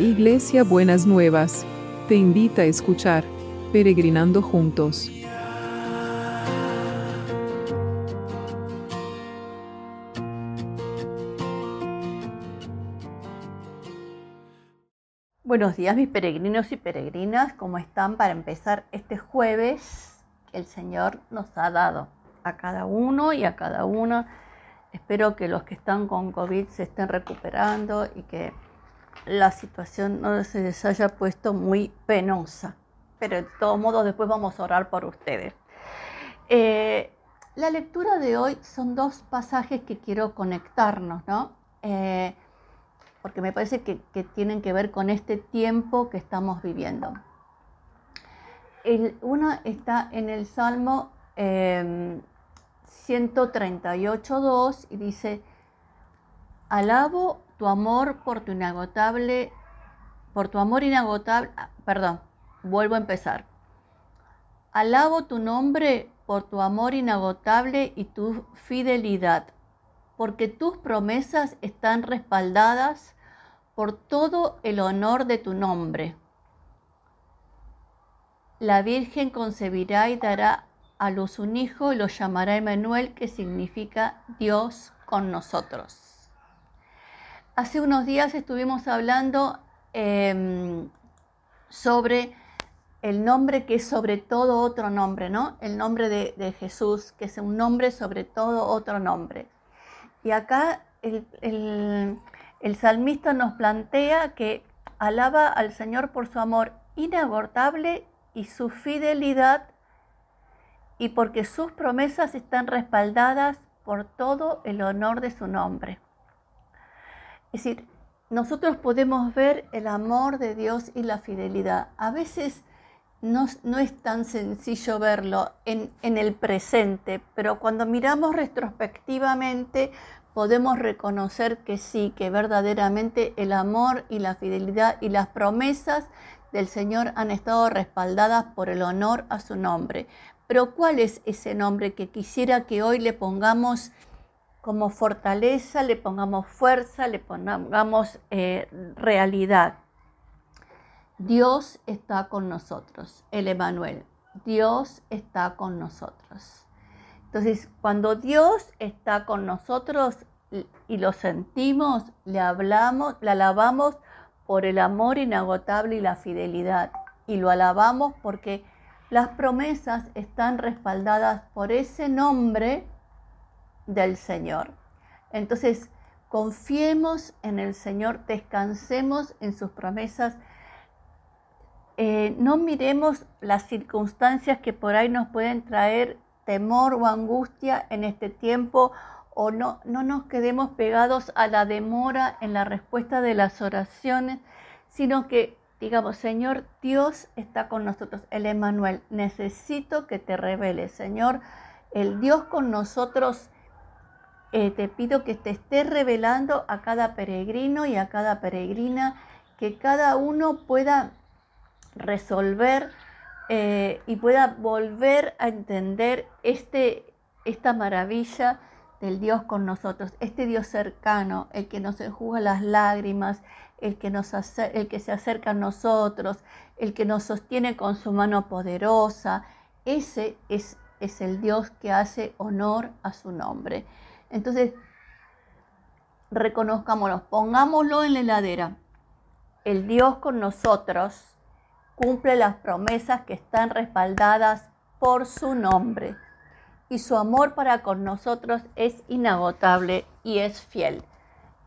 Iglesia Buenas Nuevas, te invita a escuchar Peregrinando Juntos. Buenos días mis peregrinos y peregrinas, ¿cómo están para empezar este jueves que el Señor nos ha dado a cada uno y a cada una? Espero que los que están con COVID se estén recuperando y que la situación no se les haya puesto muy penosa. Pero de todos modos después vamos a orar por ustedes. Eh, la lectura de hoy son dos pasajes que quiero conectarnos, ¿no? Eh, porque me parece que, tienen que ver con este tiempo que estamos viviendo. El, una está en el Salmo 138.2 em, y dice, alabo tu amor por tu inagotable, por tu amor inagotable, ah, perdón, vuelvo a empezar. Alabo tu nombre por tu amor inagotable y tu fidelidad, porque tus promesas están respaldadas por todo el honor de tu nombre. La Virgen concebirá y dará a luz un hijo y lo llamará Emanuel, que significa Dios con nosotros. Hace unos días estuvimos hablando em, sobre el nombre que es sobre todo otro nombre, ¿no? El nombre de, Jesús, que es un nombre sobre todo otro nombre. Y acá el, el salmista nos plantea que alaba al Señor por su amor inagotable y su fidelidad y porque sus promesas están respaldadas por todo el honor de su nombre. Es decir, nosotros podemos ver el amor de Dios y la fidelidad. A veces no, es tan sencillo verlo en, en, el presente, pero cuando miramos retrospectivamente podemos reconocer que sí, que verdaderamente el amor y la fidelidad y las promesas del Señor han estado respaldadas por el honor a su nombre. Pero ¿cuál es ese nombre que quisiera que hoy le pongamos como fortaleza, le pongamos fuerza, le pongamos eh, realidad. Dios está con nosotros, el Emanuel. Dios está con nosotros. Entonces, cuando Dios está con nosotros y lo sentimos, le hablamos, le alabamos por el amor inagotable y la fidelidad. Y lo alabamos porque las promesas están respaldadas por ese nombre del Señor. Entonces, confiemos en el Señor, descansemos en sus promesas. Eh, no miremos las circunstancias que por ahí nos pueden traer temor o angustia en este tiempo o no, no nos quedemos pegados a la demora en la respuesta de las oraciones, sino que digamos, Señor, Dios está con nosotros, el Emanuel, necesito que te reveles, Señor, el Dios con nosotros eh, te pido que te estés revelando a cada peregrino y a cada peregrina, que cada uno pueda resolver eh, y pueda volver a entender este, esta maravilla del Dios con nosotros, este Dios cercano, el que nos enjuga las lágrimas, el que, nos el que se acerca a nosotros, el que nos sostiene con su mano poderosa. Ese es, es el Dios que hace honor a su nombre. Entonces, reconozcámonos, pongámoslo en la heladera. El Dios con nosotros cumple las promesas que están respaldadas por su nombre y su amor para con nosotros es inagotable y es fiel.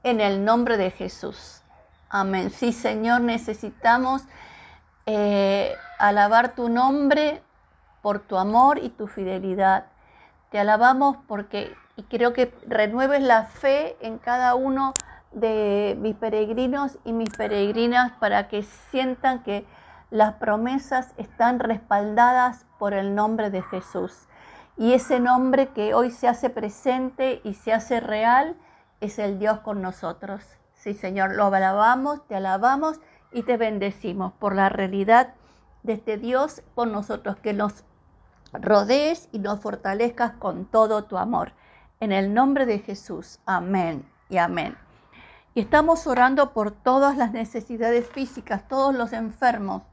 En el nombre de Jesús. Amén. Sí, Señor, necesitamos eh, alabar tu nombre por tu amor y tu fidelidad. Te alabamos porque y quiero que renueves la fe en cada uno de mis peregrinos y mis peregrinas para que sientan que las promesas están respaldadas por el nombre de Jesús. Y ese nombre que hoy se hace presente y se hace real es el Dios con nosotros. Sí, Señor, lo alabamos, te alabamos y te bendecimos por la realidad de este Dios con nosotros, que nos rodees y nos fortalezcas con todo tu amor. En el nombre de Jesús. Amén y amén. Y estamos orando por todas las necesidades físicas, todos los enfermos.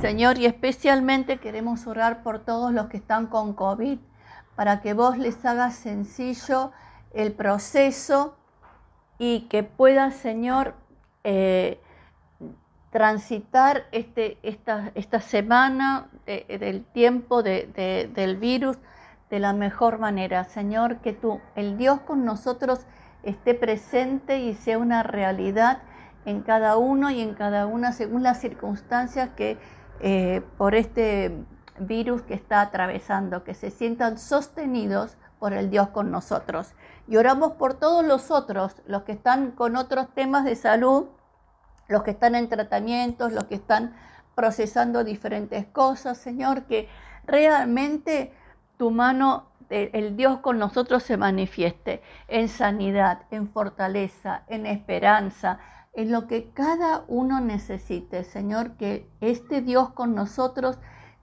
Señor, y especialmente queremos orar por todos los que están con COVID, para que vos les hagas sencillo el proceso y que puedas, Señor, eh, transitar este, esta, esta semana del tiempo del virus de la mejor manera. Señor, que tú, el Dios con nosotros, esté presente y sea una realidad en cada uno y en cada una según las circunstancias que eh, por este virus que está atravesando, que se sientan sostenidos por el Dios con nosotros. Y oramos por todos los otros, los que están con otros temas de salud, los que están en tratamientos, los que están procesando diferentes cosas, Señor, que realmente tu mano el Dios con nosotros se manifieste en sanidad, en fortaleza, en esperanza, en lo que cada uno necesite. Señor, que este Dios con nosotros,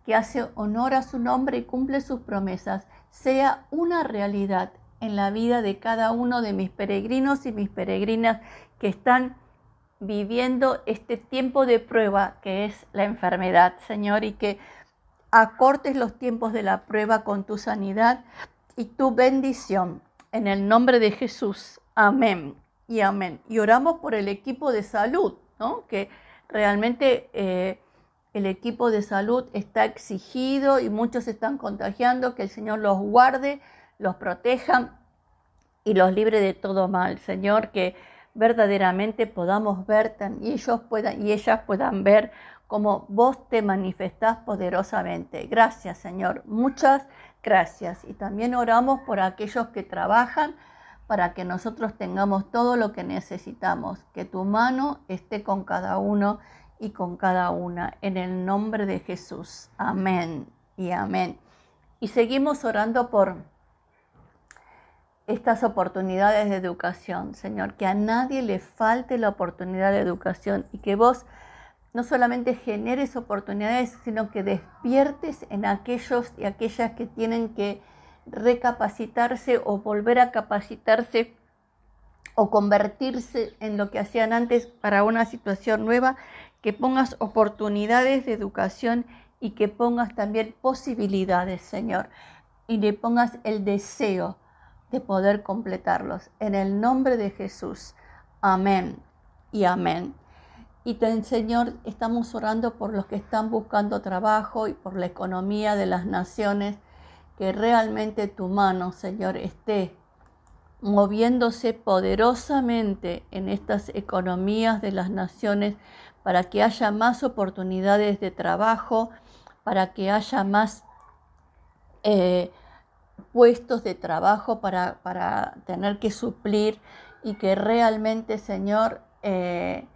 que hace honor a su nombre y cumple sus promesas, sea una realidad en la vida de cada uno de mis peregrinos y mis peregrinas que están viviendo este tiempo de prueba que es la enfermedad, Señor, y que acortes los tiempos de la prueba con tu sanidad y tu bendición. En el nombre de Jesús. Amén y amén. Y oramos por el equipo de salud, ¿no? Que realmente eh, el equipo de salud está exigido y muchos están contagiando, que el Señor los guarde, los proteja y los libre de todo mal. Señor, que verdaderamente podamos ver y ellos puedan y ellas puedan ver como vos te manifestás poderosamente. Gracias, Señor. Muchas gracias. Y también oramos por aquellos que trabajan para que nosotros tengamos todo lo que necesitamos. Que tu mano esté con cada uno y con cada una. En el nombre de Jesús. Amén y amén. Y seguimos orando por estas oportunidades de educación, Señor. Que a nadie le falte la oportunidad de educación y que vos no solamente generes oportunidades, sino que despiertes en aquellos y aquellas que tienen que recapacitarse o volver a capacitarse o convertirse en lo que hacían antes para una situación nueva, que pongas oportunidades de educación y que pongas también posibilidades, Señor, y le pongas el deseo de poder completarlos. En el nombre de Jesús. Amén y amén. Y Señor, estamos orando por los que están buscando trabajo y por la economía de las naciones, que realmente tu mano, Señor, esté moviéndose poderosamente en estas economías de las naciones para que haya más oportunidades de trabajo, para que haya más eh, puestos de trabajo para, para, tener que suplir y que realmente, Señor, eh,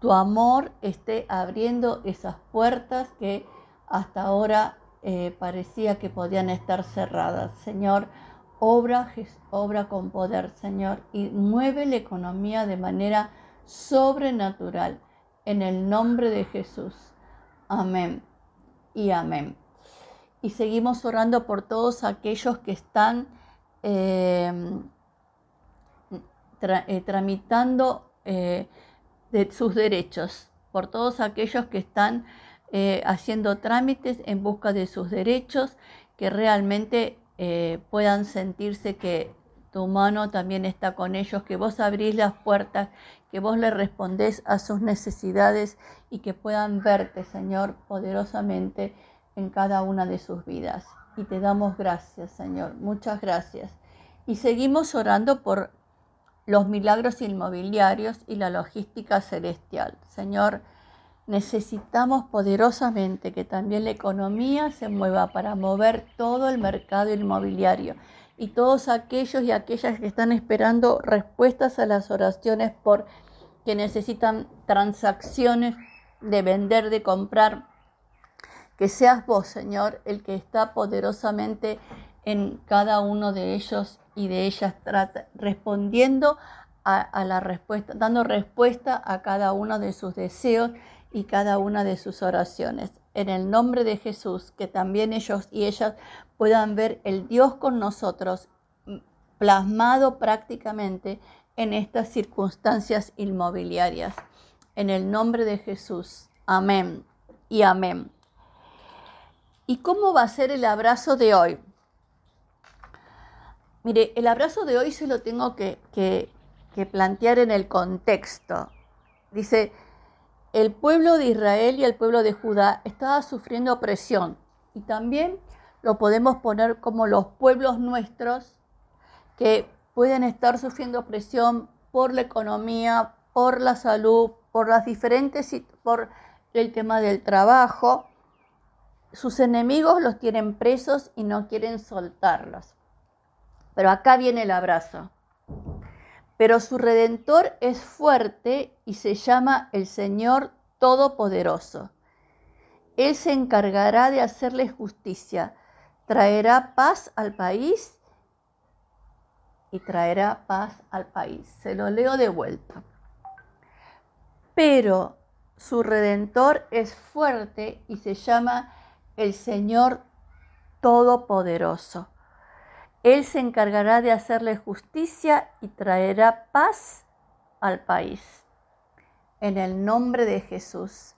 tu amor esté abriendo esas puertas que hasta ahora eh, parecía que podían estar cerradas. Señor, obra, obra con poder, Señor, y mueve la economía de manera sobrenatural. En el nombre de Jesús. Amén y amén. Y seguimos orando por todos aquellos que están eh, eh, tramitando de sus derechos, por todos aquellos que están eh, haciendo trámites en busca de sus derechos, que realmente eh, puedan sentirse que tu mano también está con ellos, que vos abrís las puertas, que vos le respondés a sus necesidades y que puedan verte, Señor, poderosamente en cada una de sus vidas. Y te damos gracias, Señor, muchas gracias. Y seguimos orando por los milagros inmobiliarios y la logística celestial. Señor, necesitamos poderosamente que también la economía se mueva para mover todo el mercado inmobiliario y todos aquellos y aquellas que están esperando respuestas a las oraciones por que necesitan transacciones de vender, de comprar. Que seas vos, Señor, el que está poderosamente en cada uno de ellos y de ellas respondiendo a, la respuesta, dando respuesta a cada uno de sus deseos y cada una de sus oraciones. En el nombre de Jesús, que también ellos y ellas puedan ver el Dios con nosotros plasmado prácticamente en estas circunstancias inmobiliarias. En el nombre de Jesús. Amén y amén. ¿Y cómo va a ser el abrazo de hoy? Mire, el abrazo de hoy se lo tengo que, plantear en el contexto. Dice, el pueblo de Israel y el pueblo de Judá estaba sufriendo opresión y también lo podemos poner como los pueblos nuestros que pueden estar sufriendo opresión por la economía, por la salud, por las diferentes, por el tema del trabajo. Sus enemigos los tienen presos y no quieren soltarlos. Pero acá viene el abrazo. Pero su redentor es fuerte y se llama el Señor Todopoderoso. Él se encargará de hacerle justicia, traerá paz al país y traerá paz al país. Se lo leo de vuelta. Pero su redentor es fuerte y se llama el Señor Todopoderoso. Él se encargará de hacerle justicia y traerá paz al país. En el nombre de Jesús.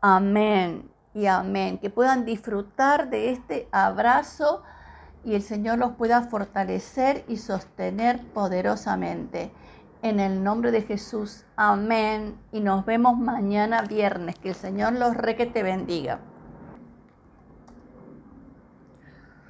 Amén y amén. Que puedan disfrutar de este abrazo y el Señor los pueda fortalecer y sostener poderosamente. En el nombre de Jesús. Amén. Y nos vemos mañana viernes. Que el Señor los re que te bendiga.